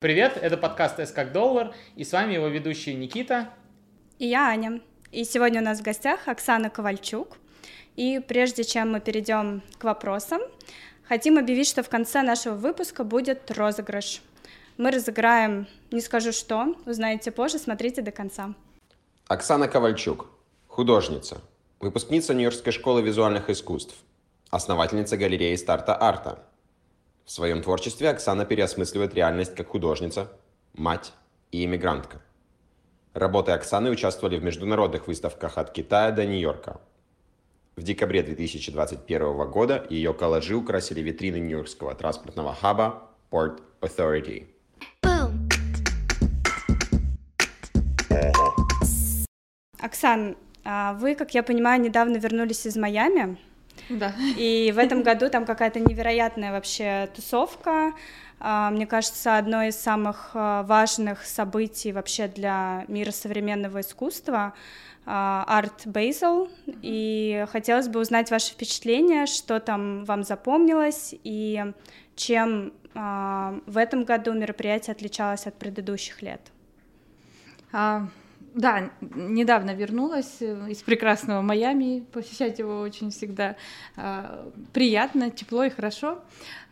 Привет, это подкаст «С как доллар», и с вами его ведущие Никита и я Аня. И сегодня у нас в гостях Оксана Ковальчук. И прежде чем мы перейдем к вопросам, хотим объявить, что в конце нашего выпуска будет розыгрыш. Мы разыграем не скажу что, узнаете позже, смотрите до конца. Оксана Ковальчук, художница, выпускница Нью-Йоркской школы визуальных искусств, основательница галереи старта арта – в своем творчестве Оксана переосмысливает реальность как художница, мать и иммигрантка. Работы Оксаны участвовали в международных выставках от Китая до Нью-Йорка. В декабре 2021 года ее коллажи украсили витрины Нью-Йоркского транспортного хаба Port Authority. Оксан, а вы, как я понимаю, недавно вернулись из Майами. Да. И в этом году там какая-то невероятная вообще тусовка. А, мне кажется, одно из самых а, важных событий вообще для мира современного искусства Арт Бейзел, и хотелось бы узнать ваши впечатления, что там вам запомнилось, и чем в этом году мероприятие отличалось от предыдущих лет. А, да, недавно вернулась э, из прекрасного Майами, посещать его очень всегда э, приятно, тепло и хорошо.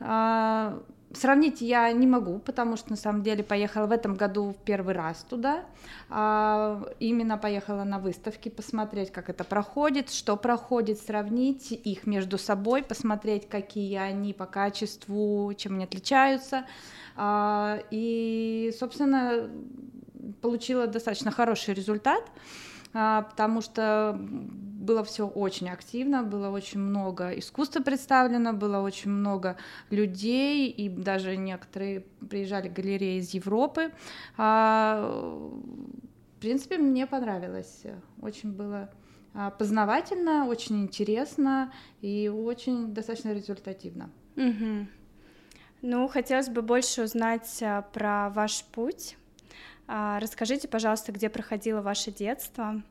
Э, сравнить я не могу, потому что на самом деле поехала в этом году в первый раз туда. Э, именно поехала на выставки посмотреть, как это проходит, что проходит, сравнить их между собой, посмотреть, какие они по качеству, чем они отличаются. Э, и, собственно, получила достаточно хороший результат, а, потому что было все очень активно, было очень много искусства представлено, было очень много людей, и даже некоторые приезжали галереи из Европы. А, в принципе, мне понравилось, очень было а, познавательно, очень интересно и очень достаточно результативно. Угу. Ну, хотелось бы больше узнать про ваш путь расскажите, пожалуйста, где проходило ваше детство,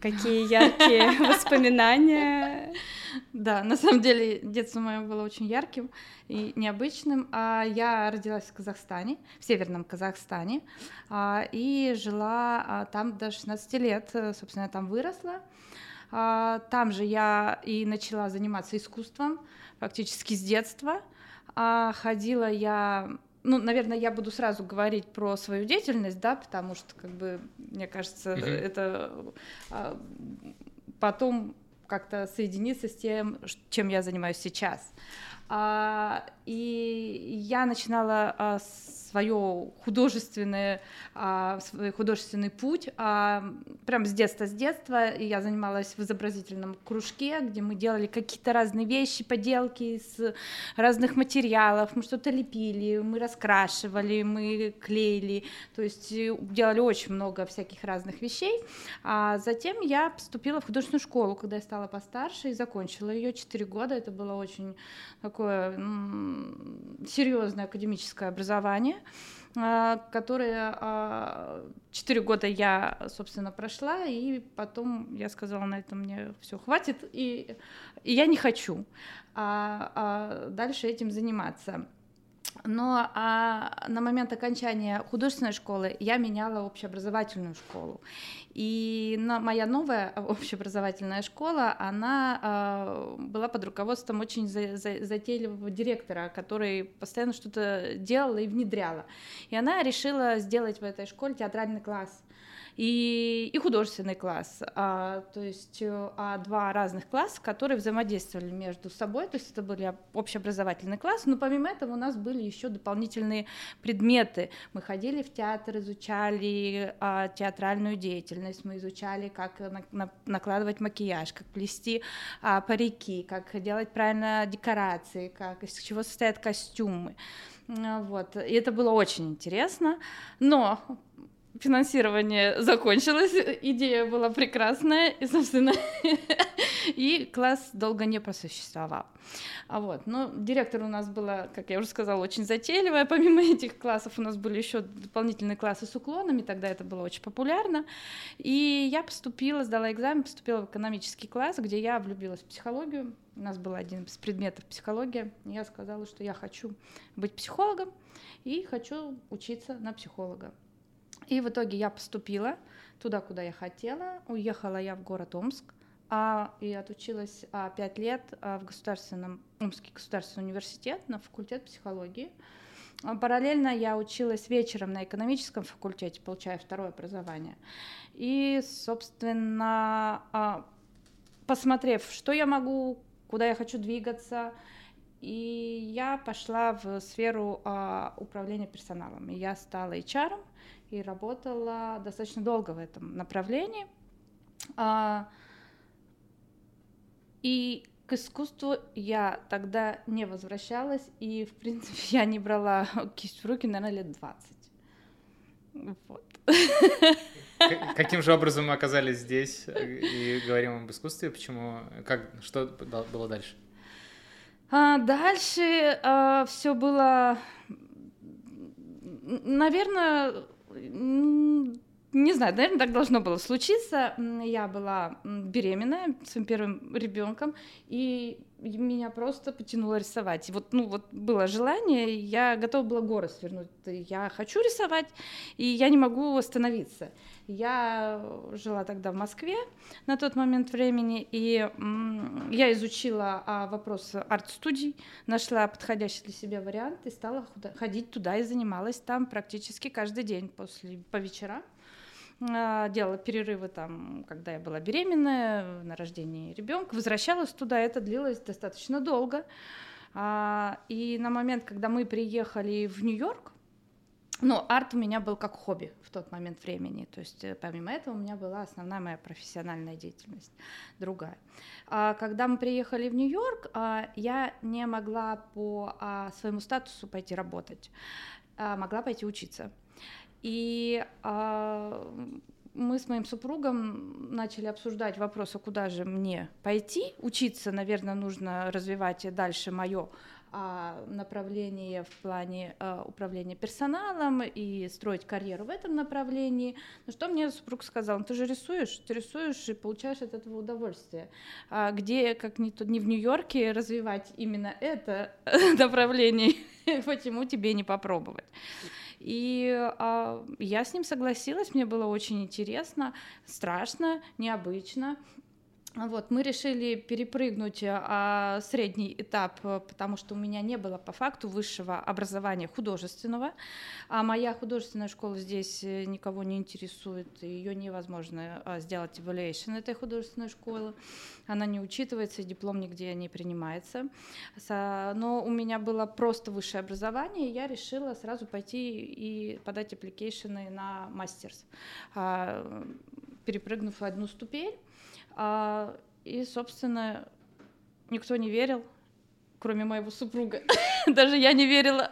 какие яркие воспоминания. Да, на самом деле детство мое было очень ярким и необычным. А я родилась в Казахстане, в северном Казахстане, а, и жила а, там до 16 лет, собственно, я там выросла. Там же я и начала заниматься искусством фактически с детства. Ходила я ну, наверное, я буду сразу говорить про свою деятельность, да, потому что, как бы, мне кажется, mm-hmm. это а, потом как-то соединиться с тем, чем я занимаюсь сейчас. А, и я начинала а, свое художественное, а, свой художественный путь прям с детства, с детства. И я занималась в изобразительном кружке, где мы делали какие-то разные вещи, поделки из разных материалов. Мы что-то лепили, мы раскрашивали, мы клеили. То есть э, делали очень много всяких разных вещей. А затем я поступила в художественную школу, когда я стала постарше и закончила ее 4 года. Это было очень такое серьезное академическое образование, а, которое а, четыре года я, собственно, прошла, и потом я сказала, на этом мне все хватит, и, и я не хочу а, а дальше этим заниматься. Но а, на момент окончания художественной школы я меняла общеобразовательную школу. И на, моя новая общеобразовательная школа, она а, была под руководством очень за, за, затейливого директора, который постоянно что-то делала и внедряла. И она решила сделать в этой школе театральный класс и, и художественный класс, а, то есть э, а, два разных класса, которые взаимодействовали между собой, то есть это были общеобразовательный класс, но помимо этого у нас были еще дополнительные предметы. Мы ходили в театр, изучали а, театральную деятельность, мы изучали, как на, на, накладывать макияж, как плести а, парики, как делать правильно декорации, как из чего состоят костюмы. Вот. И это было очень интересно, но финансирование закончилось, идея была прекрасная, и, собственно, и класс долго не просуществовал. А вот, но директор у нас была, как я уже сказала, очень затейливая. Помимо этих классов у нас были еще дополнительные классы с уклонами, тогда это было очень популярно. И я поступила, сдала экзамен, поступила в экономический класс, где я влюбилась в психологию. У нас был один из предметов психология. Я сказала, что я хочу быть психологом и хочу учиться на психолога. И в итоге я поступила туда, куда я хотела. Уехала я в город Омск а, и отучилась а, пять лет а, в государственном Омский государственный университет на факультет психологии. А, параллельно я училась вечером на экономическом факультете, получая второе образование. И, собственно, а, посмотрев, что я могу, куда я хочу двигаться, и я пошла в сферу а, управления персоналом. И я стала HR и работала достаточно долго в этом направлении. А, и к искусству я тогда не возвращалась, и, в принципе, я не брала кисть в руки, наверное, лет 20. Вот. Каким же образом мы оказались здесь и говорим об искусстве? Почему? Как, что было дальше? А дальше а, все было, наверное, не знаю, наверное, так должно было случиться. Я была беременная своим первым ребенком, и меня просто потянуло рисовать. И вот, ну, вот было желание, я готова была горы свернуть. Я хочу рисовать, и я не могу остановиться. Я жила тогда в Москве на тот момент времени, и я изучила а, вопрос арт-студий, нашла подходящий для себя вариант и стала ходить туда и занималась там практически каждый день после, по вечерам. А, делала перерывы там, когда я была беременная, на рождении ребенка, возвращалась туда, это длилось достаточно долго. А, и на момент, когда мы приехали в Нью-Йорк, ну, арт у меня был как хобби в тот момент времени. То есть, э, помимо этого, у меня была основная моя профессиональная деятельность, другая. А когда мы приехали в Нью-Йорк, я не могла по своему статусу пойти работать, могла пойти учиться. И а, мы с моим супругом начали обсуждать вопрос, а куда же мне пойти. Учиться, наверное, нужно развивать дальше мое а, направление в плане а, управления персоналом и строить карьеру в этом направлении. Но что мне супруг сказал? Ну, ты же рисуешь, ты рисуешь и получаешь от этого удовольствие. А где, как не, не в Нью-Йорке, развивать именно это направление? Почему тебе не попробовать? И а, я с ним согласилась, мне было очень интересно, страшно, необычно. Вот, мы решили перепрыгнуть а, средний этап, потому что у меня не было по факту высшего образования художественного, а моя художественная школа здесь э, никого не интересует, ее невозможно сделать evaluation этой художественной школы, она не учитывается, диплом нигде не принимается, но у меня было просто высшее образование, и я решила сразу пойти и подать application'ы на master's, а, перепрыгнув одну ступень, и, собственно, никто не верил, кроме моего супруга. Даже я не верила.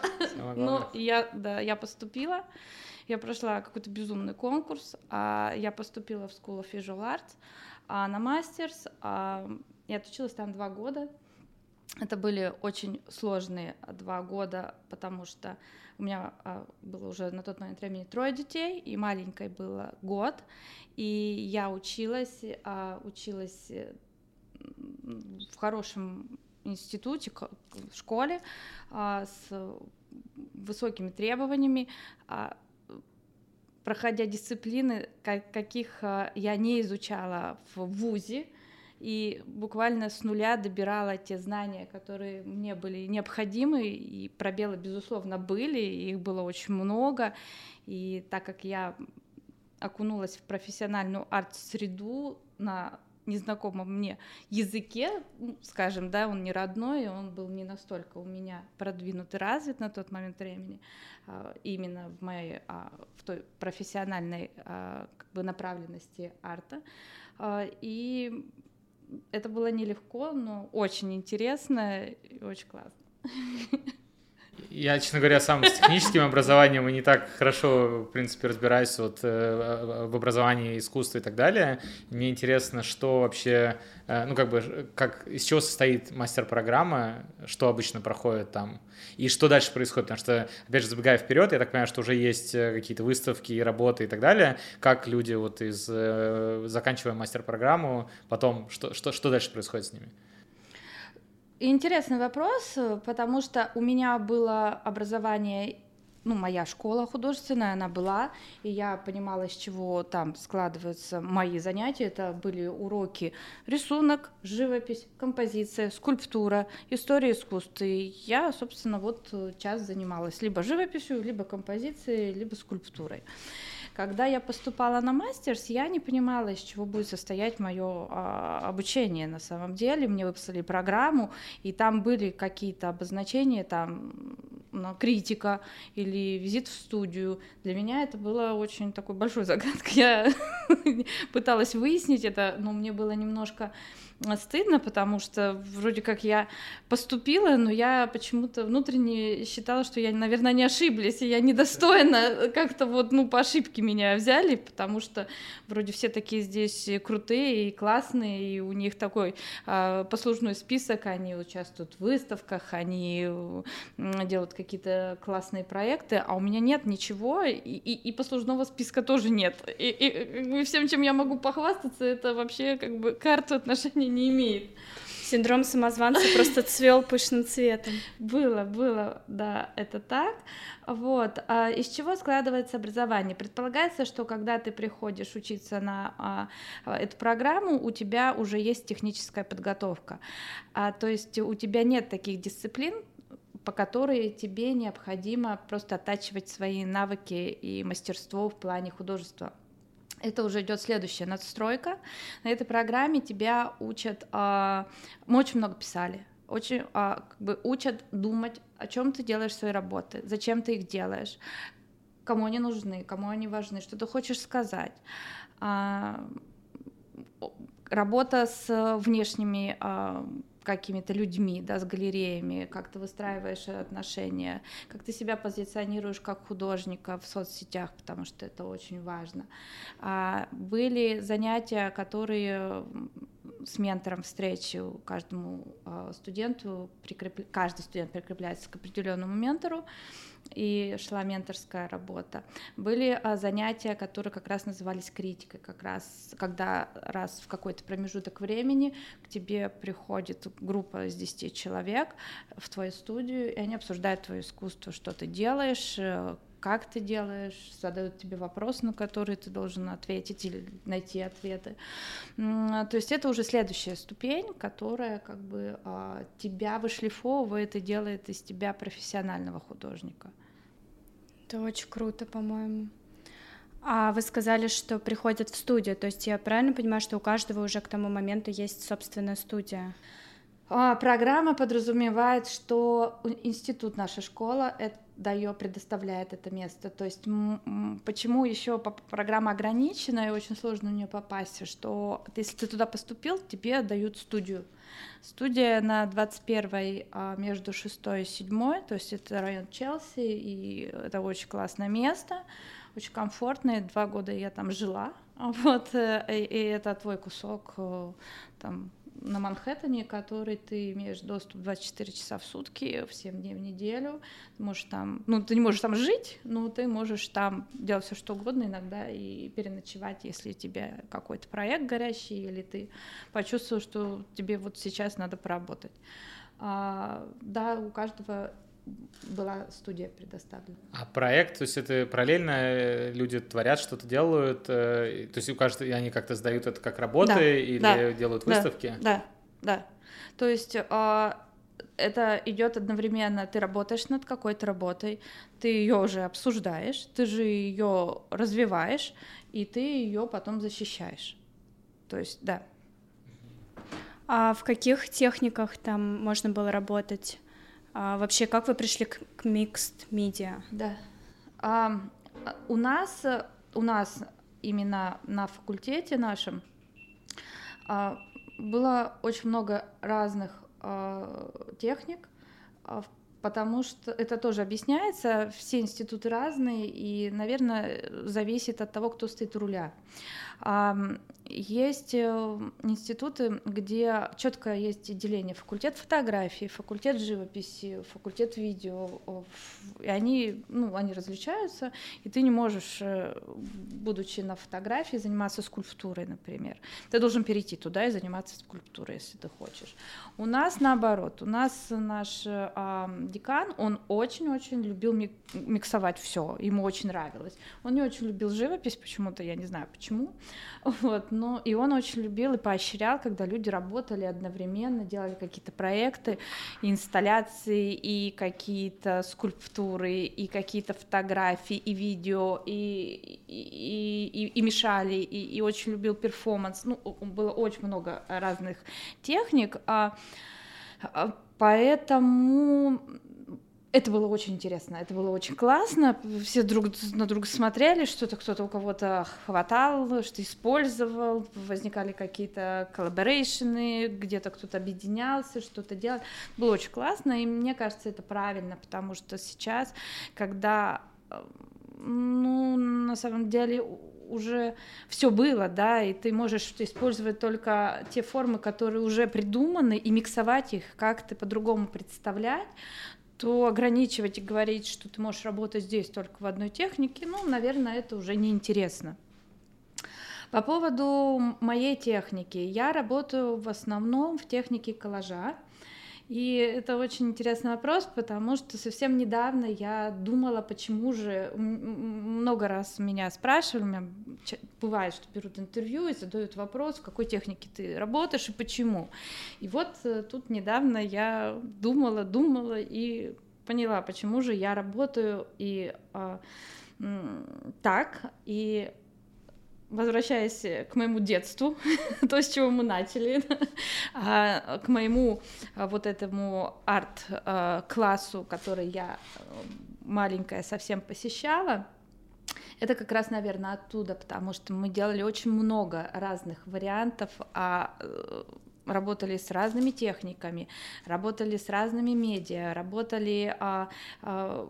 Но я, да, я поступила. Я прошла какой-то безумный конкурс. А я поступила в School of Visual Arts а на мастерс. А, я отучилась там два года. Это были очень сложные два года, потому что у меня а, было уже на тот момент времени трое детей, и маленькой было год, и я училась, а, училась э, в хорошем институте, в школе а, с высокими требованиями, а, проходя дисциплины, каких а, я не изучала в ВУЗе, и буквально с нуля добирала те знания, которые мне были необходимы, и пробелы, безусловно, были, их было очень много, и так как я окунулась в профессиональную арт-среду на незнакомом мне языке, ну, скажем, да, он не родной, он был не настолько у меня продвинут и развит на тот момент времени, а, именно в моей, а, в той профессиональной а, как бы направленности арта. И это было нелегко, но очень интересно и очень классно. Я, честно говоря, сам с техническим образованием и не так хорошо, в принципе, разбираюсь вот э, в образовании искусства и так далее. Мне интересно, что вообще, э, ну, как бы, как, из чего состоит мастер-программа, что обычно проходит там, и что дальше происходит, потому что, опять же, забегая вперед, я так понимаю, что уже есть э, какие-то выставки, работы и так далее, как люди вот из, заканчивая мастер-программу, потом, что, что, что дальше происходит с ними? Интересный вопрос, потому что у меня было образование ну, моя школа художественная, она была, и я понимала, из чего там складываются мои занятия. Это были уроки рисунок, живопись, композиция, скульптура, история искусства. И я, собственно, вот час занималась либо живописью, либо композицией, либо скульптурой. Когда я поступала на мастерс, я не понимала, из чего будет состоять мое а, обучение на самом деле. Мне выписали программу, и там были какие-то обозначения, там ну, критика или визит в студию. Для меня это было очень такой большой загадкой. Я пыталась выяснить это, но мне было немножко стыдно, потому что вроде как я поступила, но я почему-то внутренне считала, что я, наверное, не ошиблись, и я недостойна как-то вот, ну, по ошибке меня взяли, потому что вроде все такие здесь крутые и классные, и у них такой э, послужной список, они участвуют в выставках, они делают какие-то классные проекты, а у меня нет ничего, и, и, и послужного списка тоже нет. И, и, и всем, чем я могу похвастаться, это вообще как бы карту отношений не имеет. Синдром самозванца просто цвел пышным цветом. Было, было, да, это так. Вот. А из чего складывается образование? Предполагается, что когда ты приходишь учиться на а, эту программу, у тебя уже есть техническая подготовка. А, то есть у тебя нет таких дисциплин, по которой тебе необходимо просто оттачивать свои навыки и мастерство в плане художества это уже идет следующая надстройка. На этой программе тебя учат, а, мы очень много писали, очень а, как бы учат думать, о чем ты делаешь свои работы, зачем ты их делаешь, кому они нужны, кому они важны, что ты хочешь сказать. А, работа с внешними какими-то людьми, да, с галереями, как ты выстраиваешь отношения, как ты себя позиционируешь как художника в соцсетях, потому что это очень важно. А были занятия, которые с ментором встречи каждому а, студенту, прикреп... каждый студент прикрепляется к определенному ментору, и шла менторская работа. Были а, занятия, которые как раз назывались критикой, как раз когда раз в какой-то промежуток времени к тебе приходит группа из 10 человек в твою студию, и они обсуждают твое искусство, что ты делаешь, э, как ты делаешь, задают тебе вопрос, на который ты должен ответить или найти ответы. То есть это уже следующая ступень, которая как бы а, тебя вышлифовывает и делает из тебя профессионального художника. Это очень круто, по-моему. А вы сказали, что приходят в студию, то есть я правильно понимаю, что у каждого уже к тому моменту есть собственная студия? А, программа подразумевает, что институт, наша школа, это дает, предоставляет это место. То есть почему еще программа ограничена и очень сложно в нее попасть, что если ты туда поступил, тебе дают студию. Студия на 21 а, между 6 и 7, то есть это район Челси, и это очень классное место, очень комфортное. Два года я там жила, вот, э, и, и это твой кусок э, там на Манхэттене, который ты имеешь доступ 24 часа в сутки, в 7 дней в неделю. Ты можешь там, ну, ты не можешь там жить, но ты можешь там делать все что угодно иногда и переночевать, если у тебя какой-то проект горящий, или ты почувствовал, что тебе вот сейчас надо поработать. А, да, у каждого была студия предоставлена. А проект, то есть это параллельно э, люди творят, что-то делают, э, то есть у каждого они как-то сдают это как работы да, или да, делают выставки? Да, да. да. То есть а, это идет одновременно, ты работаешь над какой-то работой, ты ее уже обсуждаешь, ты же ее развиваешь, и ты ее потом защищаешь. То есть, да. А в каких техниках там можно было работать? А вообще, как вы пришли к, к mixed media? Да. А, у нас, у нас именно на факультете нашем а, было очень много разных а, техник. А, потому что это тоже объясняется, все институты разные, и, наверное, зависит от того, кто стоит у руля. Есть э, институты, где четко есть деление факультет фотографии, факультет живописи, факультет видео, и они, ну, они различаются, и ты не можешь, э, будучи на фотографии, заниматься скульптурой, например. Ты должен перейти туда и заниматься скульптурой, если ты хочешь. У нас наоборот, у нас наш э, декан, он очень-очень любил миксовать все, ему очень нравилось. Он не очень любил живопись почему-то, я не знаю почему, вот, но и он очень любил и поощрял, когда люди работали одновременно, делали какие-то проекты, инсталляции и какие-то скульптуры, и какие-то фотографии, и видео, и, и, и, и мешали, и, и очень любил перформанс. Ну, было очень много разных техник, а, а поэтому это было очень интересно, это было очень классно. Все друг на друга смотрели, что-то кто-то у кого-то хватал, что использовал, возникали какие-то collaboration'ы, где-то кто-то объединялся, что-то делал. Было очень классно, и мне кажется, это правильно, потому что сейчас, когда, ну, на самом деле, уже все было, да, и ты можешь использовать только те формы, которые уже придуманы, и миксовать их, как ты по-другому представлять, то ограничивать и говорить, что ты можешь работать здесь только в одной технике, ну, наверное, это уже неинтересно. По поводу моей техники. Я работаю в основном в технике коллажа. И это очень интересный вопрос, потому что совсем недавно я думала, почему же много раз меня спрашивали, у меня бывает, что берут интервью и задают вопрос, в какой технике ты работаешь и почему. И вот э, тут недавно я думала, думала и поняла, почему же я работаю и а, так и возвращаясь к моему детству, то, с чего мы начали, а, к моему а, вот этому арт-классу, который я э, маленькая совсем посещала, это как раз, наверное, оттуда, потому что мы делали очень много разных вариантов, а э, работали с разными техниками, работали с разными медиа, работали а, а,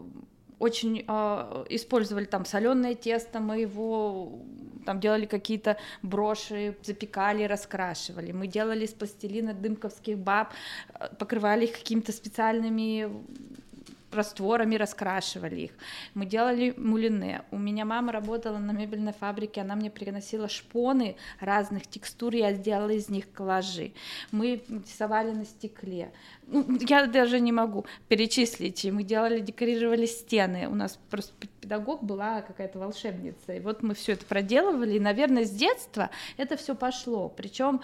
очень э, использовали там соленое тесто, мы его там делали какие-то броши, запекали, раскрашивали. Мы делали из пластилина дымковских баб, э, покрывали их какими-то специальными растворами раскрашивали их. Мы делали мулине. У меня мама работала на мебельной фабрике, она мне приносила шпоны разных текстур, я сделала из них коллажи. Мы рисовали на стекле. Ну, я даже не могу перечислить. И мы делали, декорировали стены. У нас просто педагог была какая-то волшебница. И вот мы все это проделывали. И, наверное, с детства это все пошло. Причем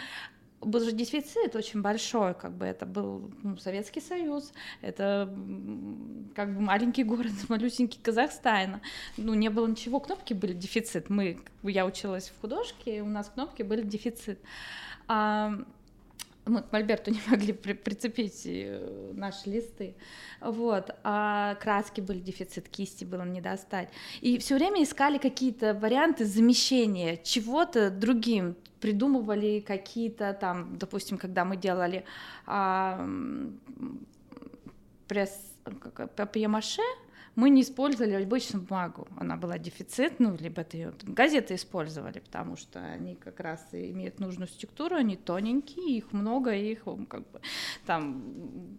был же дефицит очень большой, как бы это был ну, Советский Союз, это как бы маленький город, малюсенький Казахстан, ну не было ничего, кнопки были дефицит, мы, я училась в художке, у нас кнопки были дефицит. А, мы к Мольберту не могли при прицепить э, наши листы, вот, а краски были дефицит, кисти было не достать, и все время искали какие-то варианты замещения чего-то другим, придумывали какие-то там, допустим, когда мы делали а, пресс папье-маше, мы не использовали обычную бумагу, она была дефицит, ну, либо это газеты использовали, потому что они как раз имеют нужную структуру, они тоненькие, их много, их как бы там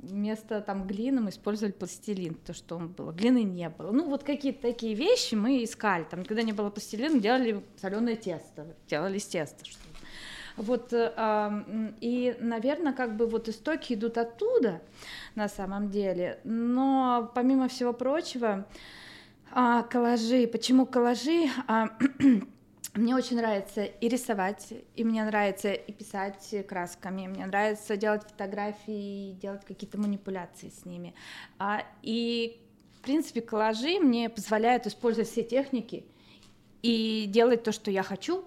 вместо там глины мы использовали пластилин, то, что он было, глины не было. Ну, вот какие-то такие вещи мы искали, там, когда не было пластилина, делали соленое тесто, делали из теста, что вот, э, и, наверное, как бы вот истоки идут оттуда на самом деле. Но помимо всего прочего, а, коллажи. Почему коллажи? А, мне очень нравится и рисовать, и мне нравится и писать красками, мне нравится делать фотографии, делать какие-то манипуляции с ними. А, и, в принципе, коллажи мне позволяют использовать все техники и делать то, что я хочу,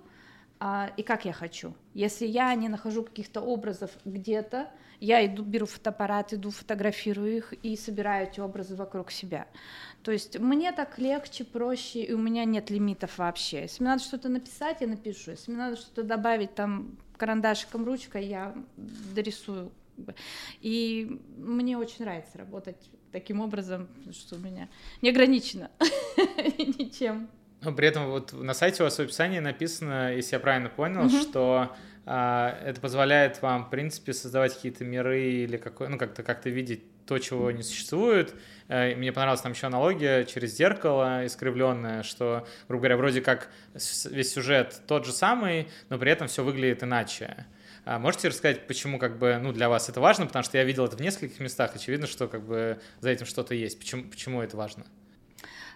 а, и как я хочу. Если я не нахожу каких-то образов где-то, я иду, беру фотоаппарат, иду, фотографирую их и собираю эти образы вокруг себя. То есть мне так легче, проще, и у меня нет лимитов вообще. Если мне надо что-то написать, я напишу. Если мне надо что-то добавить там карандашиком, ручкой, я дорисую. И мне очень нравится работать таким образом, что у меня не ограничено ничем. Но при этом вот на сайте у вас в описании написано, если я правильно понял, mm-hmm. что а, это позволяет вам, в принципе, создавать какие-то миры или какой, ну, как-то как-то видеть то, чего не существует. Э, мне понравилась там еще аналогия через зеркало искривленное, что, грубо говоря, вроде как весь сюжет тот же самый, но при этом все выглядит иначе. А можете рассказать, почему как бы, ну, для вас это важно? Потому что я видел это в нескольких местах, очевидно, что как бы за этим что-то есть. Почему, почему это важно?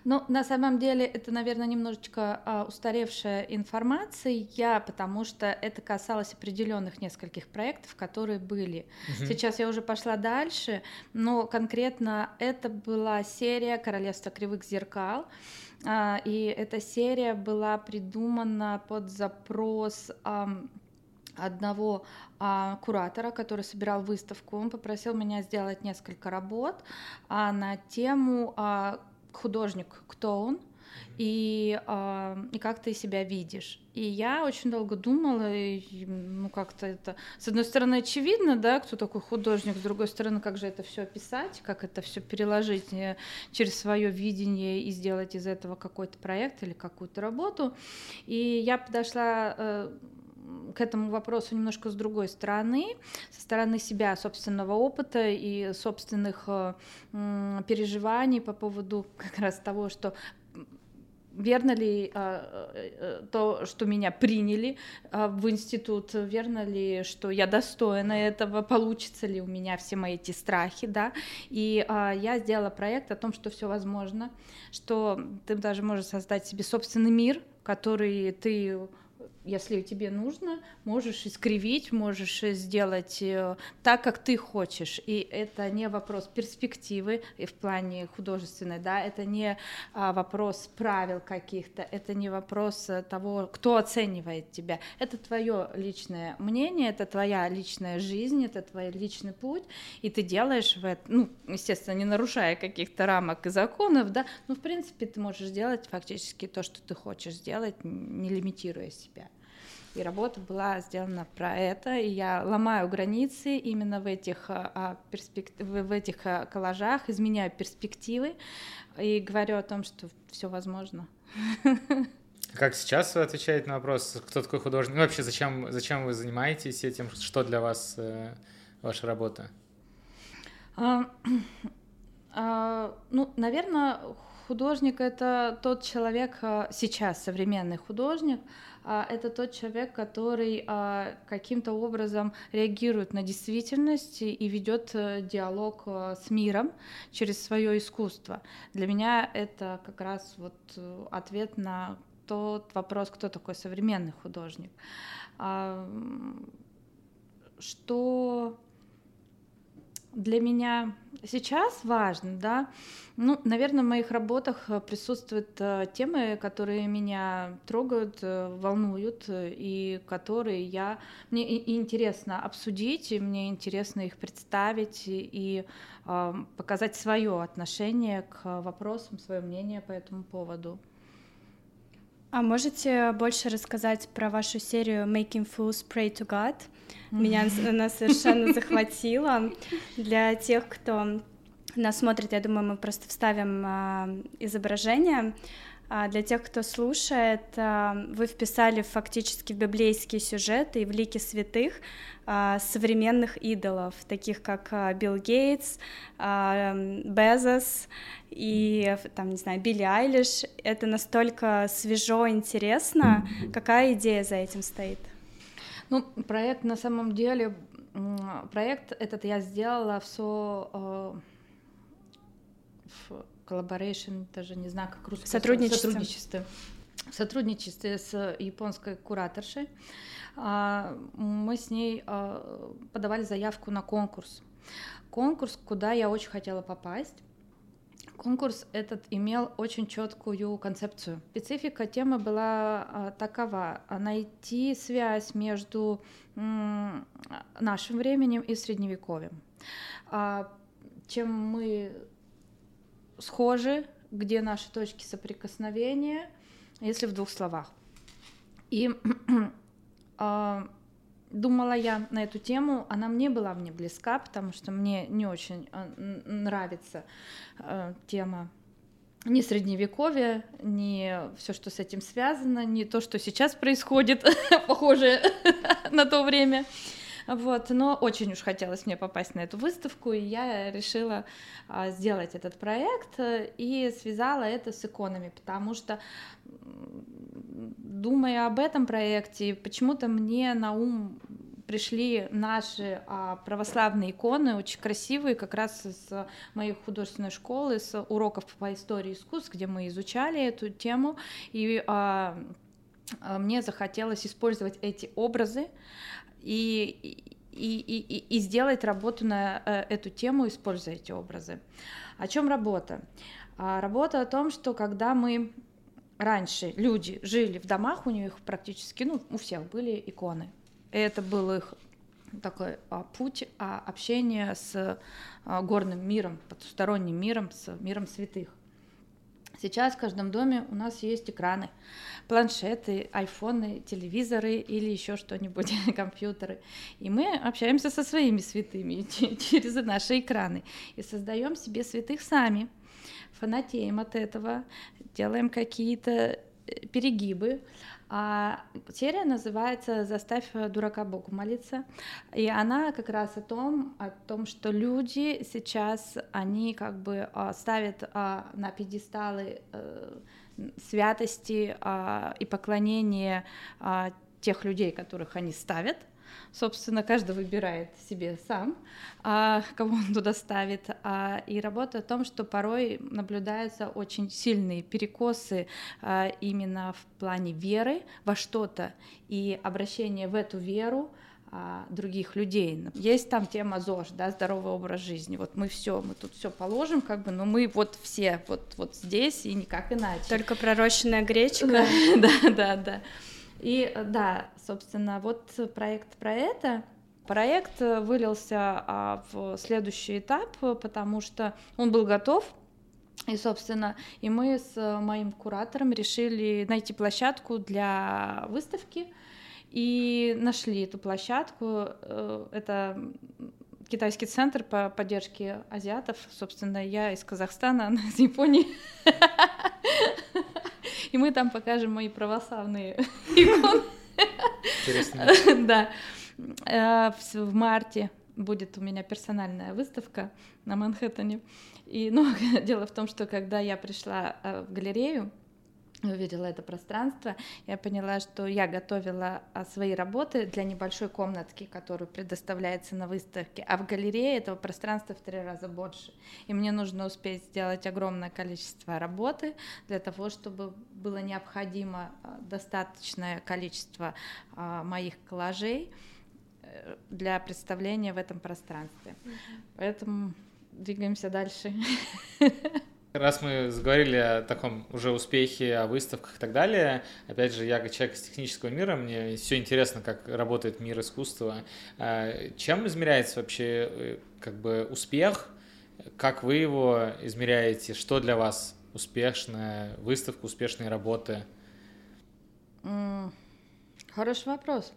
Ну, на самом деле, это, наверное, немножечко а, устаревшая информация, потому что это касалось определенных нескольких проектов, которые были. Угу. Сейчас я уже пошла дальше, но конкретно это была серия Королевство кривых зеркал. А, и эта серия была придумана под запрос а, одного а, куратора, который собирал выставку. Он попросил меня сделать несколько работ а, на тему а, художник, кто он, и, э, и как ты себя видишь. И я очень долго думала, и, ну как-то это, с одной стороны, очевидно, да, кто такой художник, с другой стороны, как же это все описать, как это все переложить э, через свое видение и сделать из этого какой-то проект или какую-то работу. И я подошла э, к этому вопросу немножко с другой стороны, со стороны себя, собственного опыта и собственных э, переживаний по поводу как раз того, что верно ли а, э, то, что меня приняли а, в институт, верно ли, что я достойна этого, получится ли у меня все мои эти страхи, да, и а, я сделала проект о том, что все возможно, что ты даже можешь создать себе собственный мир, который ты если тебе нужно, можешь искривить, можешь сделать э, так, как ты хочешь. И это не вопрос перспективы в плане художественной, да, это не а, вопрос правил каких-то, это не вопрос э, того, кто оценивает тебя. Это твое личное мнение, это твоя личная жизнь, это твой личный путь, и ты делаешь в это, ну, естественно, не нарушая каких-то рамок и законов, да, но в принципе ты можешь сделать фактически то, что ты хочешь сделать, не лимитируя себя. И работа была сделана про это, и я ломаю границы именно в этих, а, а перспек... в этих а, коллажах, изменяю перспективы и говорю о том, что все возможно. Как сейчас вы отвечаете на вопрос, кто такой художник? Ну, вообще, зачем, зачем вы занимаетесь этим? Что для вас э, ваша работа? А, а, ну, наверное, художник это тот человек, а, сейчас современный художник, а, это тот человек, который а, каким-то образом реагирует на действительность и ведет э, диалог э, с миром через свое искусство. Для меня это как раз вот э, ответ на тот вопрос, кто такой современный художник. Что для меня сейчас важно, да, ну, наверное, в моих работах э, присутствуют э, темы, которые меня трогают, э, волнуют, и которые я мне интересно обсудить, и мне интересно их представить и э, показать свое отношение к вопросам, свое мнение по этому поводу. А можете больше рассказать про вашу серию Making Fools Pray to God? Меня она совершенно захватила. Для тех, кто нас смотрит, я думаю, мы просто вставим а, изображение. А для тех, кто слушает, а, вы вписали фактически в библейские сюжеты и в лики святых а, современных идолов, таких как а, Билл Гейтс, а, Безос и, там, не знаю, Билли Айлиш. Это настолько свежо, интересно. Какая идея за этим стоит? Ну, проект на самом деле, проект этот я сделала в со... Э, в collaboration, даже не знаю, как русский. Сотрудничество. Сотрудничество. В сотрудничестве с японской кураторшей а, мы с ней а, подавали заявку на конкурс. Конкурс, куда я очень хотела попасть. Конкурс этот имел очень четкую концепцию. Специфика темы была а, такова — найти связь между нашим временем и средневековьем. А, чем мы схожи, где наши точки соприкосновения, если в двух словах. И а, думала я на эту тему, она мне была мне близка, потому что мне не очень э, нравится э, тема ни средневековья, ни все, что с этим связано, ни то, что сейчас происходит, похоже на то время. Вот, но очень уж хотелось мне попасть на эту выставку, и я решила а, сделать этот проект э, и связала это с иконами, потому что думая об этом проекте, почему-то мне на ум пришли наши а, православные иконы, очень красивые, как раз с моей художественной школы, с уроков по истории искусств, где мы изучали эту тему, и а, а мне захотелось использовать эти образы и, и, и, и сделать работу на э, эту тему, используя эти образы. О чем работа? А, работа о том, что когда мы раньше люди жили в домах, у них практически, ну, у всех были иконы. Это был их такой а, путь а, общения с а, горным миром, потусторонним миром, с миром святых. Сейчас в каждом доме у нас есть экраны, планшеты, айфоны, телевизоры или еще что-нибудь, компьютеры. И мы общаемся со своими святыми через наши экраны и создаем себе святых сами. Фанатеем от этого, делаем какие-то э, перегибы, а серия называется «Заставь дурака Богу молиться». И она как раз о том, о том, что люди сейчас, они как бы а, ставят а, на пьедесталы э, святости а, и поклонения тех людей, которых они ставят – Собственно, каждый выбирает себе сам, а, кого он туда ставит. А, и работа о том, что порой наблюдаются очень сильные перекосы а, именно в плане веры во что-то и обращение в эту веру других людей. Есть там тема ЗОЖ, да, здоровый образ жизни. Вот мы все, мы тут все положим, как бы, но мы вот все вот, вот здесь и никак иначе. Только пророщенная гречка. Да, да, да. И э, да, собственно, вот проект про это. Проект э, вылился а, в следующий этап, потому что он был готов, и, собственно, и мы с моим куратором решили найти площадку для выставки, и нашли эту площадку. Э, это китайский центр по поддержке азиатов. Собственно, я из Казахстана, она из Японии. И мы там покажем мои православные иконы. Интересно. Да. Э, в марте будет у меня персональная выставка на Манхэттене. И, ну, дело в том, что когда я пришла э, в галерею, увидела это пространство, я поняла, что я готовила а, свои работы для небольшой комнатки, которую предоставляется на выставке, а в галерее этого пространства в три раза больше. И мне нужно успеть сделать огромное количество работы для того, чтобы было необходимо а, достаточное количество а, моих коллажей э, для представления в этом пространстве. Поэтому двигаемся дальше. Раз мы заговорили о таком уже успехе, о выставках и так далее, опять же, я как человек из технического мира, мне все интересно, как работает мир искусства. А, чем измеряется вообще э, как бы успех? Как вы его измеряете? Что для вас успешная выставка, успешные работы? Хороший вопрос.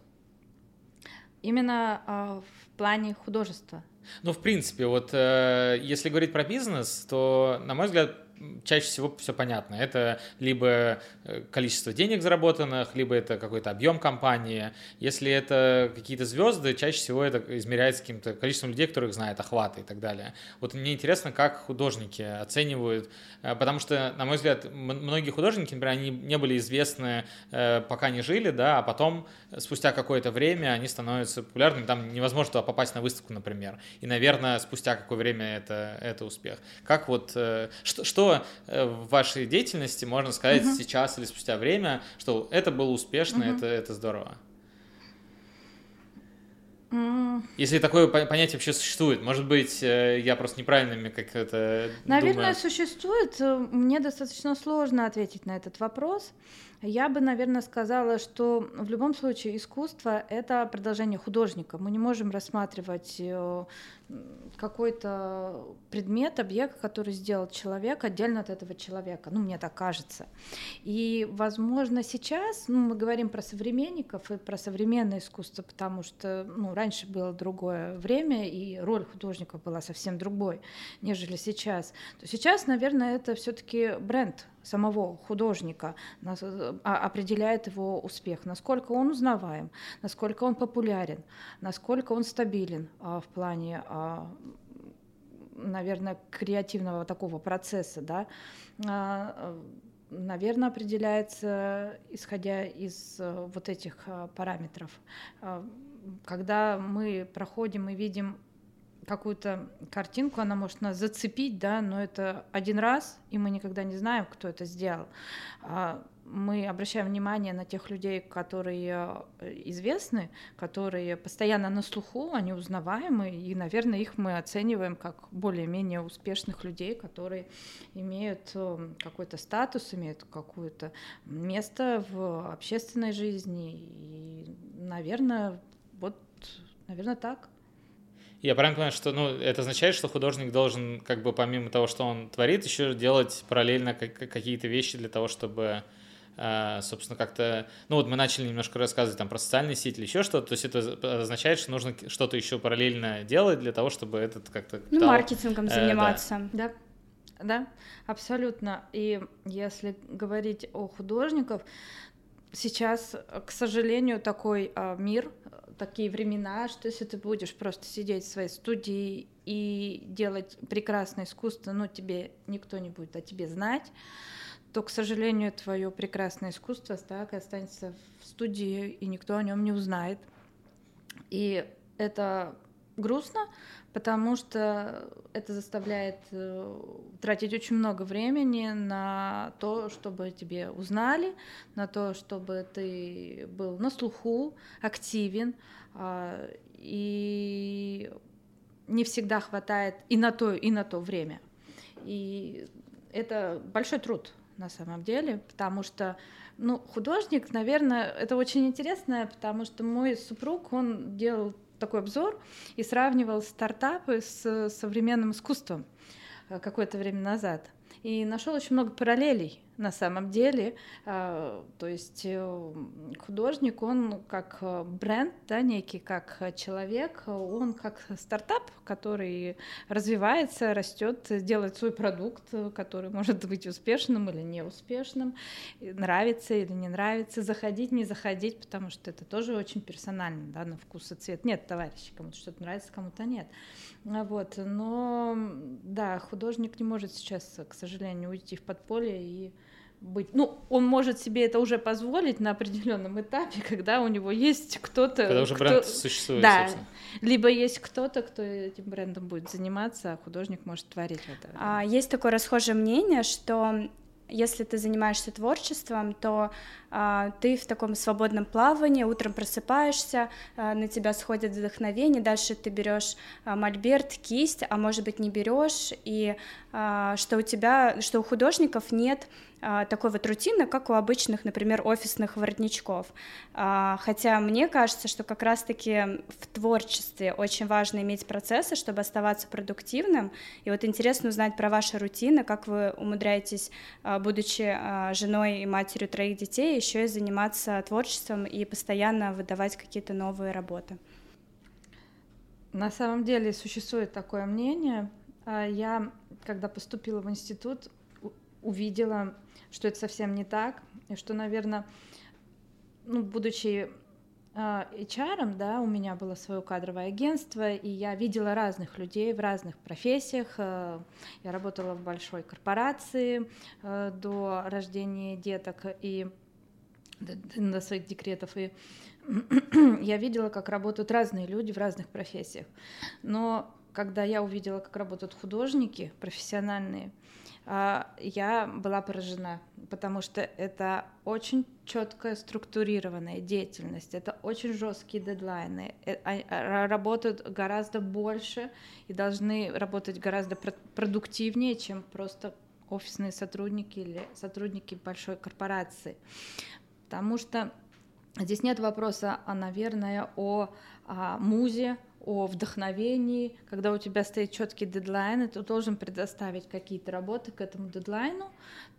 Именно э, в плане художества. Ну, в принципе, вот э, если говорить про бизнес, то, на мой взгляд, чаще всего все понятно. Это либо э, количество денег заработанных, либо это какой-то объем компании. Если это какие-то звезды, чаще всего это измеряется каким-то количеством людей, которых знает, охваты и так далее. Вот мне интересно, как художники оценивают, э, потому что, на мой взгляд, многие художники, например, они не были известны, э, пока не жили, да, а потом, спустя какое-то время, они становятся популярными, там невозможно попасть на выставку, например. И, наверное, спустя какое время это, это успех. Как вот, что, что Э, в вашей деятельности можно сказать угу. сейчас или спустя время, что это было успешно, угу. это, это здорово? Если такое понятие вообще существует, может быть, э, я просто неправильными как это Наверное, думаю. существует. Мне достаточно сложно ответить на этот вопрос. Я бы, наверное, сказала, что в любом случае искусство — это продолжение художника. Мы не можем рассматривать э, какой-то предмет, объект, который сделал человек, отдельно от этого человека. Ну, мне так кажется. И, возможно, сейчас ну, мы говорим про современников и про современное искусство, потому что ну, раньше было другое время, и роль художников была совсем другой, нежели сейчас. То сейчас, наверное, это все-таки бренд самого художника а, определяет его успех, насколько он узнаваем, насколько он популярен, насколько он стабилен а, в плане а, наверное, креативного такого процесса, да, наверное, определяется исходя из вот этих параметров. Когда мы проходим и видим какую-то картинку, она может нас зацепить, да, но это один раз, и мы никогда не знаем, кто это сделал. А мы обращаем внимание на тех людей, которые э, известны, которые постоянно на слуху, они узнаваемы, и, наверное, их мы оцениваем как более-менее успешных людей, которые имеют э, какой-то статус, имеют какое-то место в общественной жизни, и, наверное, вот, наверное, так. Я правильно понимаю, что ну, это означает, что художник должен, как бы помимо того, что он творит, еще делать параллельно какие-то вещи для того, чтобы э, собственно, как-то, ну вот мы начали немножко рассказывать там про социальные сети или еще что-то, то есть это означает, что нужно что-то еще параллельно делать для того, чтобы этот как-то... Ну, дал, маркетингом э, заниматься. Да. да, да, абсолютно. И если говорить о художниках, сейчас, к сожалению, такой э, мир, такие времена, что если ты будешь просто сидеть в своей студии и делать прекрасное искусство, но тебе никто не будет о тебе знать, то, к сожалению, твое прекрасное искусство так и останется в студии, и никто о нем не узнает. И это грустно, потому что это заставляет э, тратить очень много времени на то, чтобы тебе узнали, на то, чтобы ты был на слуху, активен, а, и не всегда хватает и на то, и на то время. И это большой труд на самом деле, потому что ну, художник, наверное, это очень интересно, потому что мой супруг, он делал такой обзор и сравнивал стартапы с современным искусством э, какое-то время назад. И нашел очень много параллелей на самом деле. А, то есть э, художник, он как э, бренд, да, некий, как человек, он как стартап, который развивается, растет, делает свой продукт, который может быть успешным или неуспешным, нравится или не нравится, заходить, не заходить, потому что это тоже очень персонально, да, на вкус и цвет. Нет, товарищи, кому-то что-то нравится, кому-то нет. Вот, но да, художник не может сейчас, к сожалению, уйти в подполье и быть. Ну, он может себе это уже позволить на определенном этапе, когда у него есть кто-то. Когда уже кто... бренд существует. Да. Собственно. Либо есть кто-то, кто этим брендом будет заниматься, а художник может творить это. А, есть такое расхожее мнение, что если ты занимаешься творчеством, то а, ты в таком свободном плавании, утром просыпаешься, а, на тебя сходит вдохновение, дальше ты берешь а, мольберт, кисть, а может быть не берешь, и а, что у тебя, что у художников нет а, такой вот рутины, как у обычных, например, офисных воротничков. А, хотя мне кажется, что как раз-таки в творчестве очень важно иметь процессы, чтобы оставаться продуктивным. И вот интересно узнать про ваши рутины, как вы умудряетесь, а, будучи женой и матерью троих детей, еще и заниматься творчеством и постоянно выдавать какие-то новые работы. На самом деле существует такое мнение. Я, когда поступила в институт, увидела что это совсем не так, и что, наверное, ну, будучи HR, да, у меня было свое кадровое агентство, и я видела разных людей в разных профессиях. Э, я работала в большой корпорации э, до рождения деток и до своих декретов, и я видела, как работают разные люди в разных профессиях. Но когда я увидела, как работают художники профессиональные, а, я была поражена, потому что это очень четкая структурированная деятельность, это очень жесткие дедлайны, э, а, работают гораздо больше и должны работать гораздо продуктивнее, чем просто офисные сотрудники или сотрудники большой корпорации. Потому что здесь нет вопроса, а, наверное, о музе, о вдохновении, когда у тебя стоит четкий дедлайн, и ты должен предоставить какие-то работы к этому дедлайну,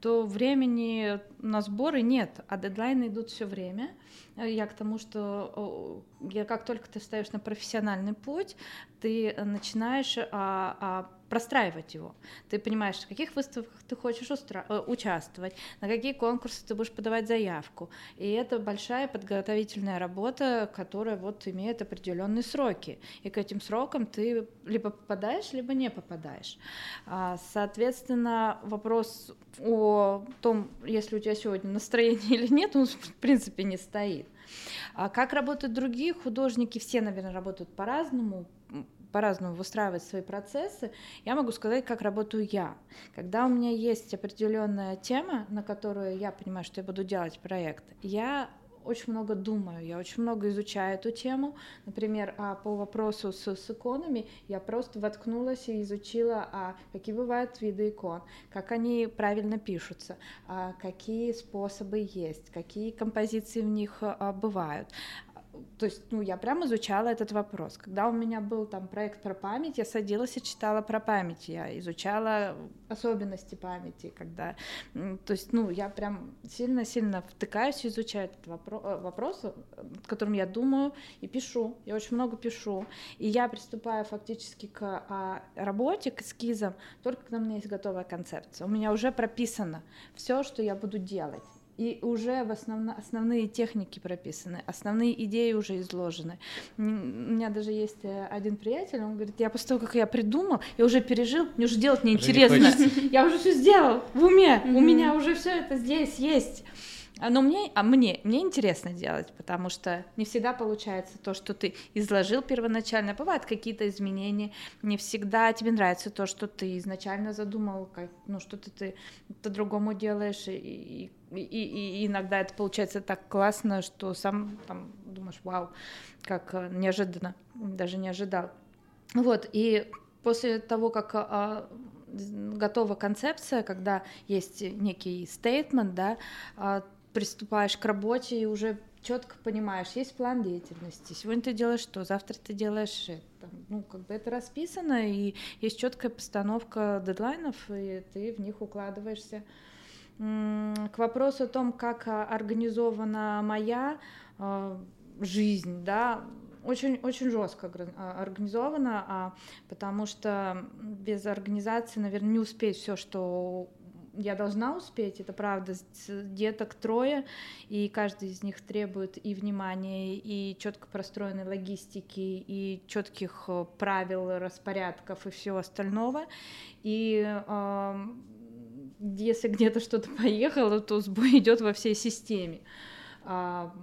то времени на сборы нет, а дедлайны идут все время. Я к тому, что я, как только ты встаешь на профессиональный путь, ты начинаешь а, а, простраивать его. Ты понимаешь, в каких выставках ты хочешь устра- э, участвовать, на какие конкурсы ты будешь подавать заявку. И это большая подготовительная работа, которая вот имеет определенные сроки. И к этим срокам ты либо попадаешь, либо не попадаешь. А, соответственно, вопрос о том, если у тебя сегодня настроение или нет, он в принципе не стоит. А как работают другие художники? Все, наверное, работают по-разному по-разному выстраивать свои процессы, я могу сказать, как работаю я. Когда у меня есть определенная тема, на которую я понимаю, что я буду делать проект, я очень много думаю, я очень много изучаю эту тему. Например, а по вопросу с, с иконами я просто воткнулась и изучила, а какие бывают виды икон, как они правильно пишутся, а какие способы есть, какие композиции в них а, бывают то есть, ну, я прям изучала этот вопрос. Когда у меня был там проект про память, я садилась и читала про память, я изучала особенности памяти, когда, то есть, ну, я прям сильно-сильно втыкаюсь и изучаю этот вопрос, э, вопрос, над которым я думаю и пишу, я очень много пишу, и я приступаю фактически к а, работе, к эскизам, только когда у меня есть готовая концепция, у меня уже прописано все, что я буду делать и уже в основно, основные техники прописаны, основные идеи уже изложены. У меня даже есть э, один приятель, он говорит, я после того, как я придумал, я уже пережил, мне уже делать неинтересно. Не я уже все сделал в уме, у меня уже все это здесь есть. А, но мне, а мне, мне интересно делать, потому что не всегда получается то, что ты изложил первоначально. Бывают какие-то изменения, не всегда тебе нравится то, что ты изначально задумал, как, ну что-то ты по-другому делаешь, и, и, и, и иногда это получается так классно, что сам там думаешь, вау, как э, неожиданно, даже не ожидал. Вот, и после того, как а, готова концепция, когда есть некий стейтмент, да, а, приступаешь к работе и уже четко понимаешь, есть план деятельности. Сегодня ты делаешь что, завтра ты делаешь это. Ну, как бы это расписано, и есть четкая постановка дедлайнов, и ты в них укладываешься. К вопросу о том, как а, организована моя а, жизнь, да, очень, очень жестко а, организована, потому что без организации, наверное, не успеть все, что я должна успеть, это правда, деток трое, и каждый из них требует и внимания, и четко простроенной логистики, и четких э, правил, распорядков и всего остального. И э, если где-то что-то поехало, то сбой идет во всей системе. А,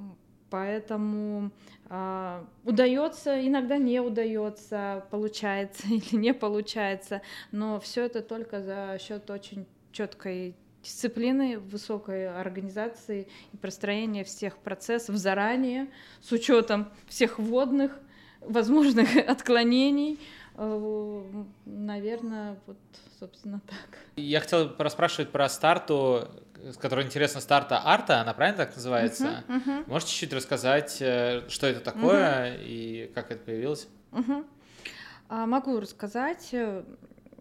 поэтому а, удается, иногда не удается, получается или не получается, но все это только за счет очень четкой дисциплины, высокой организации и простроения всех процессов заранее, с учетом всех вводных, возможных отклонений. Э, Наверное, вот, собственно, так. Я хотел расспрашивать про старту, с которой интересно старта арта, она правильно так называется? Uh-huh, uh-huh. Можете чуть-чуть рассказать, э, что это такое uh-huh. и как это появилось? Uh-huh. Могу рассказать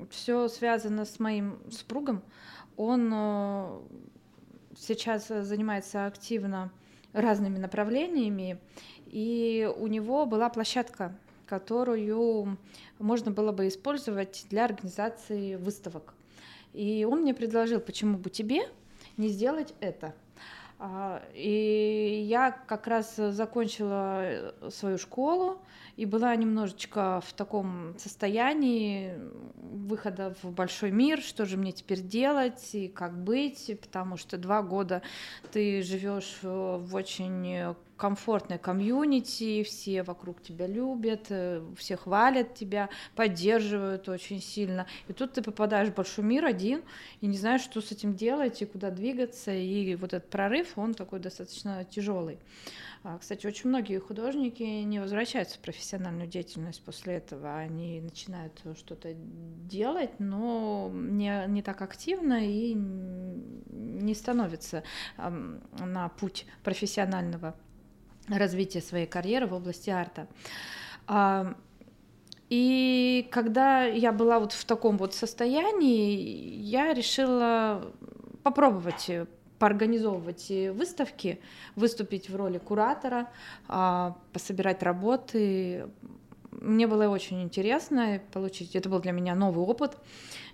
все связано с моим супругом. Он э, сейчас занимается активно разными направлениями, и у него была площадка, которую можно было бы использовать для организации выставок. И он мне предложил, почему бы тебе не сделать это. А, и я как раз закончила свою школу и была немножечко в таком состоянии выхода в большой мир, что же мне теперь делать и как быть, потому что два года ты живешь э, в очень комфортной комьюнити, все вокруг тебя любят, э, все хвалят тебя, поддерживают очень сильно. И тут ты попадаешь в большой мир один и не знаешь, что с этим делать и куда двигаться. И вот этот прорыв, он такой достаточно тяжелый. А, кстати, очень многие художники не возвращаются в профессиональную деятельность после этого, они начинают что-то делать, но не, не так активно и не становятся на путь профессионального развития своей карьеры в области арта. И когда я была вот в таком вот состоянии, я решила попробовать поорганизовывать выставки, выступить в роли куратора, а, пособирать работы. Мне было очень интересно получить, это был для меня новый опыт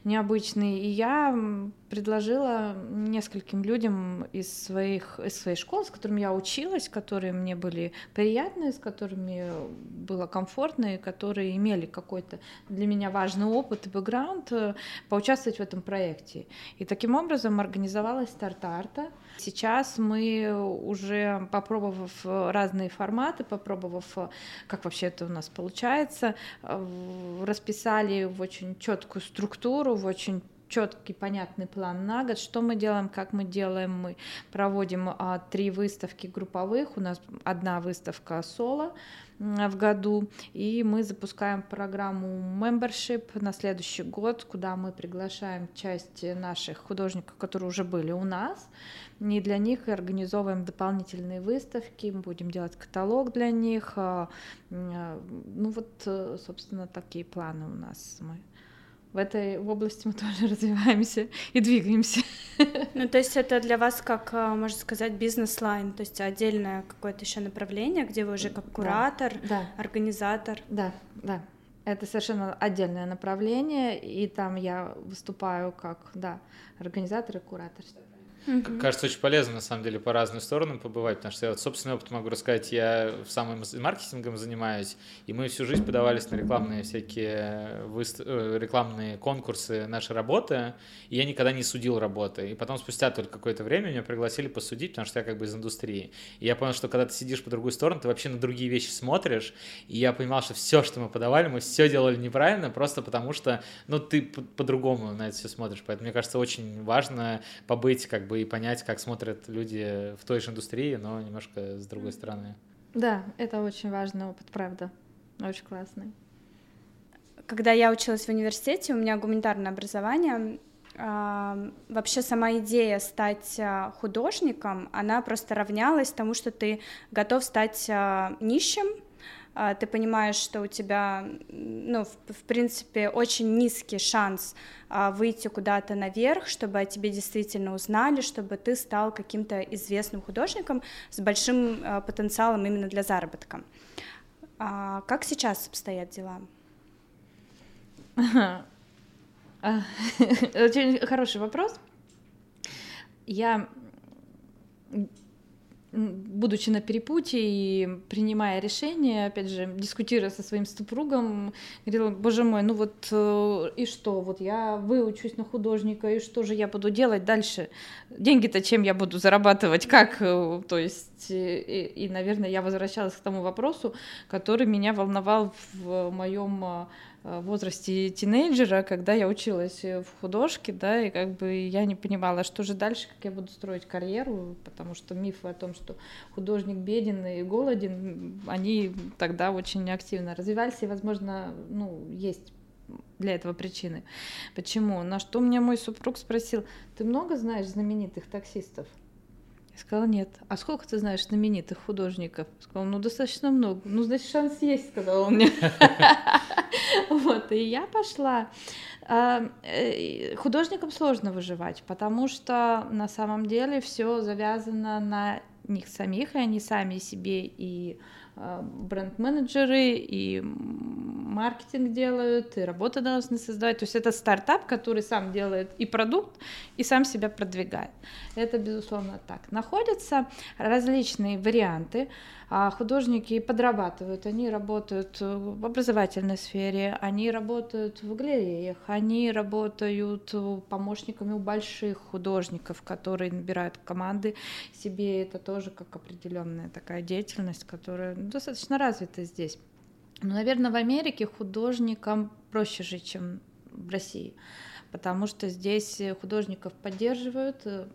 необычный, и я предложила нескольким людям из своих из своей школы, с которыми я училась, которые мне были приятны, с которыми было комфортно и которые имели какой-то для меня важный опыт и бэкграунд, э, поучаствовать в этом проекте. И таким образом организовалась старт-арта. Сейчас мы уже попробовав разные форматы, попробовав, как вообще это у нас получается, э, расписали в очень четкую структуру, в очень четкий, понятный план на год, что мы делаем, как мы делаем. Мы проводим а, три выставки групповых, у нас одна выставка соло в году, и мы запускаем программу membership на следующий год, куда мы приглашаем часть наших художников, которые уже были у нас, и для них организовываем дополнительные выставки, будем делать каталог для них. А, а, ну вот, э, собственно, такие планы у нас мы в этой в области мы тоже развиваемся и двигаемся. Ну, то есть это для вас как, а, можно сказать, бизнес-лайн, то есть отдельное какое-то еще направление, где вы уже как куратор, да. организатор. Да, да. Это совершенно отдельное направление, и там я выступаю как, да, организатор и куратор. Угу. Кажется, очень полезно, на самом деле, по разным сторонам побывать, потому что я вот собственный опыт могу рассказать, я в самом маркетингом занимаюсь, и мы всю жизнь подавались на рекламные всякие выст... Э, рекламные конкурсы нашей работы, и я никогда не судил работы. И потом спустя только какое-то время меня пригласили посудить, потому что я как бы из индустрии. И я понял, что когда ты сидишь по другую сторону, ты вообще на другие вещи смотришь, и я понимал, что все, что мы подавали, мы все делали неправильно, просто потому что, ну, ты по-другому на это все смотришь. Поэтому, мне кажется, очень важно побыть как бы бы и понять, как смотрят люди в той же индустрии, но немножко с другой стороны. Да, это очень важный опыт, правда. Очень классный. Когда я училась в университете, у меня гуманитарное образование, вообще сама идея стать а, художником, она просто равнялась тому, что ты готов стать а, нищим, а, ты понимаешь, что у тебя, ну, в, в принципе, очень низкий шанс а, выйти куда-то наверх, чтобы о тебе действительно узнали, чтобы ты стал каким-то известным художником с большим а, потенциалом именно для заработка. А, как сейчас обстоят дела? Очень хороший вопрос. Я будучи на перепутье и принимая решение, опять же, дискутируя со своим супругом, говорила, боже мой, ну вот э, и что, вот я выучусь на художника, и что же я буду делать дальше? Деньги-то чем я буду зарабатывать, как? Э, то есть, э, и, и, наверное, я возвращалась к тому вопросу, который меня волновал в моем возрасте тинейджера, когда я училась э, в художке, да, и как бы я не понимала, что же дальше, как я буду строить карьеру, потому что мифы о том, что художник беден и голоден, они тогда очень активно развивались, и, возможно, ну, есть для этого причины. Почему? На что меня мой супруг спросил, ты много знаешь знаменитых таксистов? Я сказала, нет. А сколько ты знаешь знаменитых художников? Сказала, ну, достаточно много. Ну, значит, шанс есть, сказал он мне. Вот, и я пошла. А, э, художникам сложно выживать, потому что на самом деле все завязано на них самих, и они сами себе и бренд-менеджеры, и маркетинг делают, и работы должны создавать. То есть это стартап, который сам делает и продукт, и сам себя продвигает. Это, безусловно, так. Находятся различные варианты. А художники подрабатывают, они работают в образовательной сфере, они работают в галереях, они работают помощниками у больших художников, которые набирают команды себе. Это тоже как определенная такая деятельность, которая достаточно развита здесь. Но, наверное, в Америке художникам проще жить, чем в России потому что здесь художников поддерживают, э,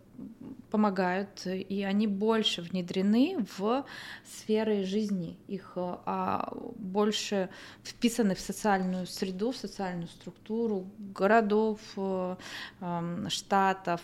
помогают, и они больше внедрены в сферы жизни, их а, больше вписаны в социальную среду, в социальную структуру городов, э, штатов,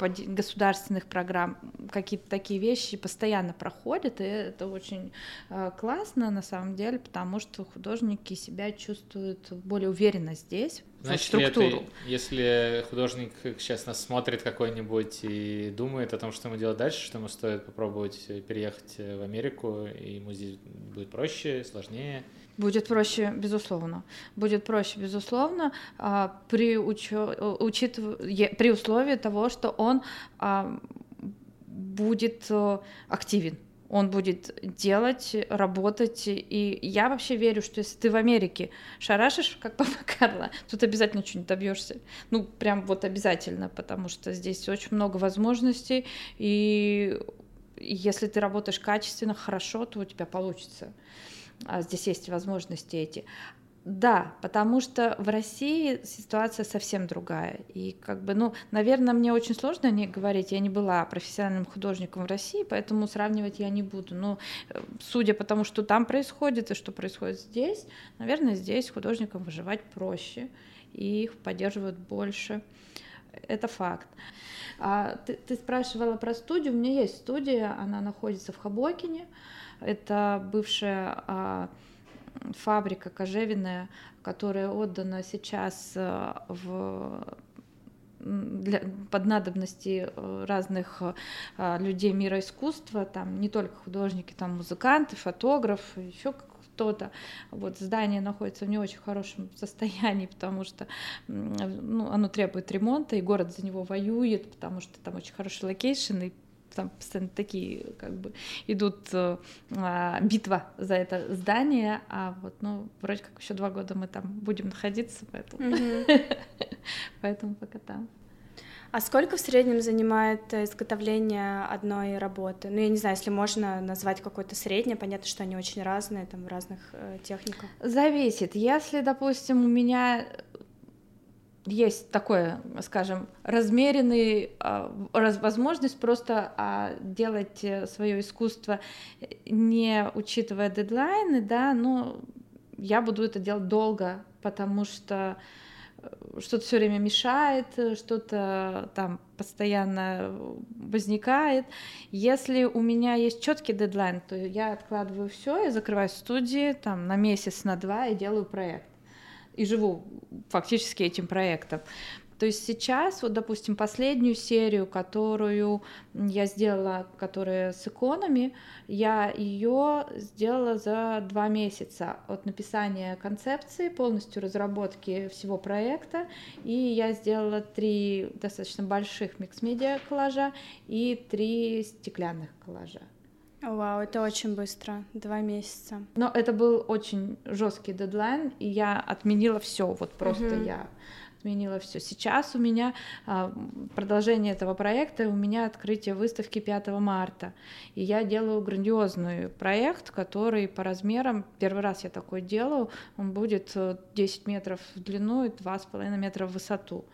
государственных программ какие-то такие вещи постоянно проходят, и это очень э, классно на самом деле, потому что художники себя чувствуют более уверенно здесь, Значит, структуру. Это, если художник сейчас нас смотрит какой-нибудь и думает о том, что ему делать дальше, что ему стоит попробовать переехать в Америку, и ему здесь будет проще, сложнее, Будет проще, безусловно. Будет проще, безусловно, а, при, учё, учитыв... при условии того, что он а, будет э, активен он будет делать, работать. И я вообще верю, что если ты в Америке шарашишь, как папа Карла, тут обязательно что-нибудь добьешься. Ну, прям вот обязательно, потому что здесь очень много возможностей, и если ты работаешь качественно, хорошо, то у тебя получится. А здесь есть возможности эти. Да, потому что в России ситуация совсем другая. И как бы, ну, наверное, мне очень сложно не говорить. Я не была профессиональным художником в России, поэтому сравнивать я не буду. Но э, судя по тому, что там происходит и что происходит здесь, наверное, здесь художникам выживать проще, и их поддерживают больше. Это факт. А ты, ты спрашивала про студию. У меня есть студия, она находится в Хабокине. Это бывшая а, фабрика кожевенная, которая отдана сейчас а, в для, под надобности э, разных а, людей мира искусства, там не только художники, там музыканты, фотографы, еще кто-то. Вот здание находится в не очень хорошем состоянии, потому что ну, оно требует ремонта, и город за него воюет, потому что там очень хороший location, и там постоянно такие как бы идут э, а, битва за это здание, а вот, ну, вроде как еще два года мы там будем находиться, поэтому, поэтому пока там. А сколько в среднем занимает изготовление одной работы? Ну, я не знаю, если можно назвать какое-то среднее, понятно, что они очень разные, там, в разных э, техниках. Зависит. Если, допустим, у меня есть такое, скажем, размеренный а, возможность просто а, делать э, свое искусство, не учитывая дедлайны, да, но я буду это делать долго, потому что э, что-то все время мешает, что-то там постоянно возникает. Если у меня есть четкий дедлайн, то я откладываю все, я закрываю студии там на месяц, на два и делаю проект и живу фактически этим проектом. То есть сейчас, вот, допустим, последнюю серию, которую я сделала, которая с иконами, я ее сделала за два месяца от написания концепции, полностью разработки всего проекта, и я сделала три достаточно больших микс-медиа коллажа и три стеклянных коллажа. Вау, это очень быстро, два месяца. Но это был очень жесткий дедлайн, и я отменила все, вот просто uh-huh. я отменила все. Сейчас у меня а, продолжение этого проекта, у меня открытие выставки 5 марта, и я делаю грандиозный проект, который по размерам, первый раз я такой делаю, он будет 10 э, метров в длину и 2,5 метра в высоту.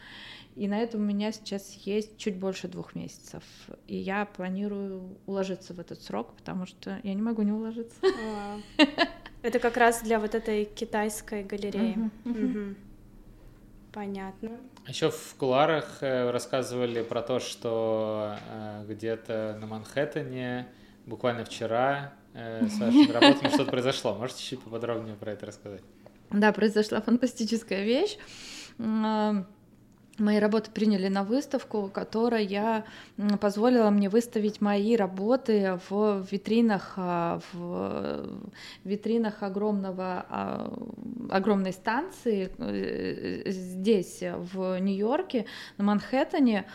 И на это у меня сейчас есть чуть больше двух месяцев. И я планирую уложиться в этот срок, потому что я не могу не уложиться. Это как раз для вот этой китайской галереи. Понятно. Еще в куларах э, рассказывали про то, что э, где-то на Манхэттене буквально вчера э, с вашими работами что-то произошло. Можете чуть поподробнее про это рассказать? Да, произошла фантастическая вещь мои работы приняли на выставку, которая позволила мне выставить мои работы в витринах, а, в витринах огромного, а, огромной станции э, здесь, в Нью-Йорке, на Манхэттене.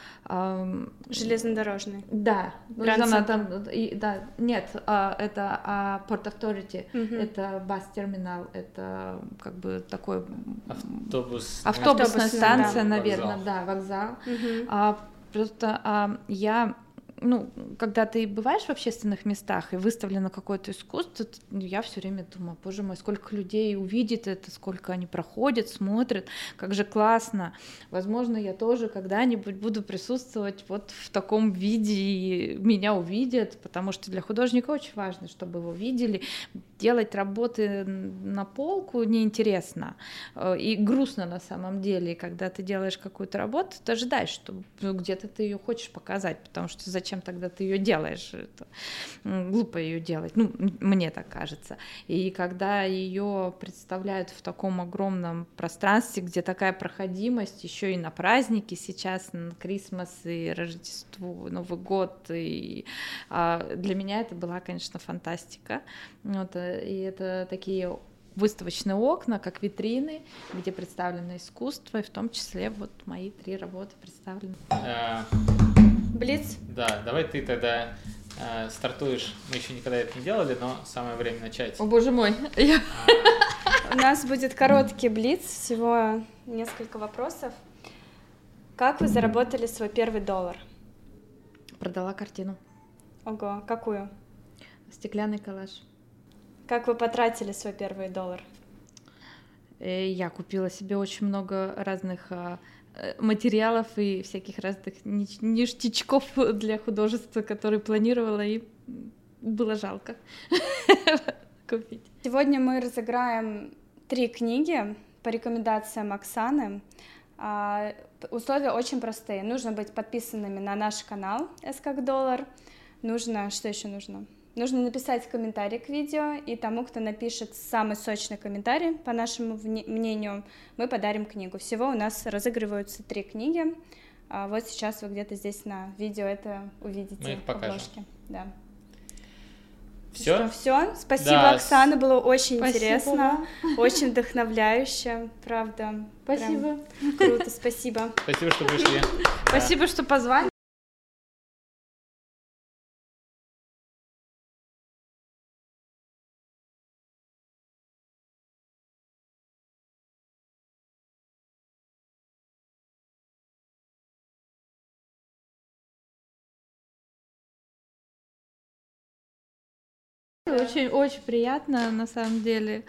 Железнодорожный. Да. Она там, да, нет, а, это Port Authority, угу. это бас-терминал, это как бы такой... Автобус. Автобусная станция, да. наверное, вокзал. да, вокзал. Угу. А, просто а, я ну, когда ты бываешь в общественных местах и выставлено какое-то искусство, ну, я все время думаю, боже мой, сколько людей увидит это, сколько они проходят, смотрят, как же классно. Возможно, я тоже когда-нибудь буду присутствовать вот в таком виде, и меня увидят, потому что для художника очень важно, чтобы его видели. Делать работы на полку неинтересно э, и грустно на самом деле. Когда ты делаешь какую-то работу, ты ожидаешь, что ну, где-то ты ее хочешь показать, потому что зачем тогда ты ее делаешь? Это глупо ее делать, ну, мне так кажется. И когда ее представляют в таком огромном пространстве, где такая проходимость, еще и на праздники сейчас, на Крисмас и Рождество, Новый год, и а, для меня это была, конечно, фантастика. Вот, э, и это такие выставочные окна, как витрины, где представлено искусство, и в том числе вот мои три работы представлены. Э, Блиц? Да, давай ты тогда э, стартуешь. Мы еще никогда это не делали, но самое время начать. О боже мой, я... У нас будет короткий блиц, всего несколько вопросов. Как вы заработали свой первый доллар? продала картину. Ого, какую? Стеклянный коллаж. Как вы потратили свой первый доллар? Э, Я купила себе очень много разных а, э, материалов и всяких разных ништячков для художества, которые планировала, и было жалко купить. Сегодня мы разыграем три книги по рекомендациям Оксаны. А, Условия очень простые. Нужно быть подписанными на наш канал «С как доллар». Нужно, что еще нужно? Нужно написать комментарий к видео, и тому, кто напишет самый сочный комментарий, по нашему мнению, мы подарим книгу. Всего у нас разыгрываются три книги. А Вот сейчас вы где-то здесь на видео это увидите. Мы их покажем. Да. Все? Все. Спасибо, Да, Оксана, было очень Спасибо интересно, очень вдохновляюще, правда. Прям Спасибо. круто, спасибо. Спасибо, что пришли. Да. Спасибо, что позвали. Очень, очень приятно, на самом деле.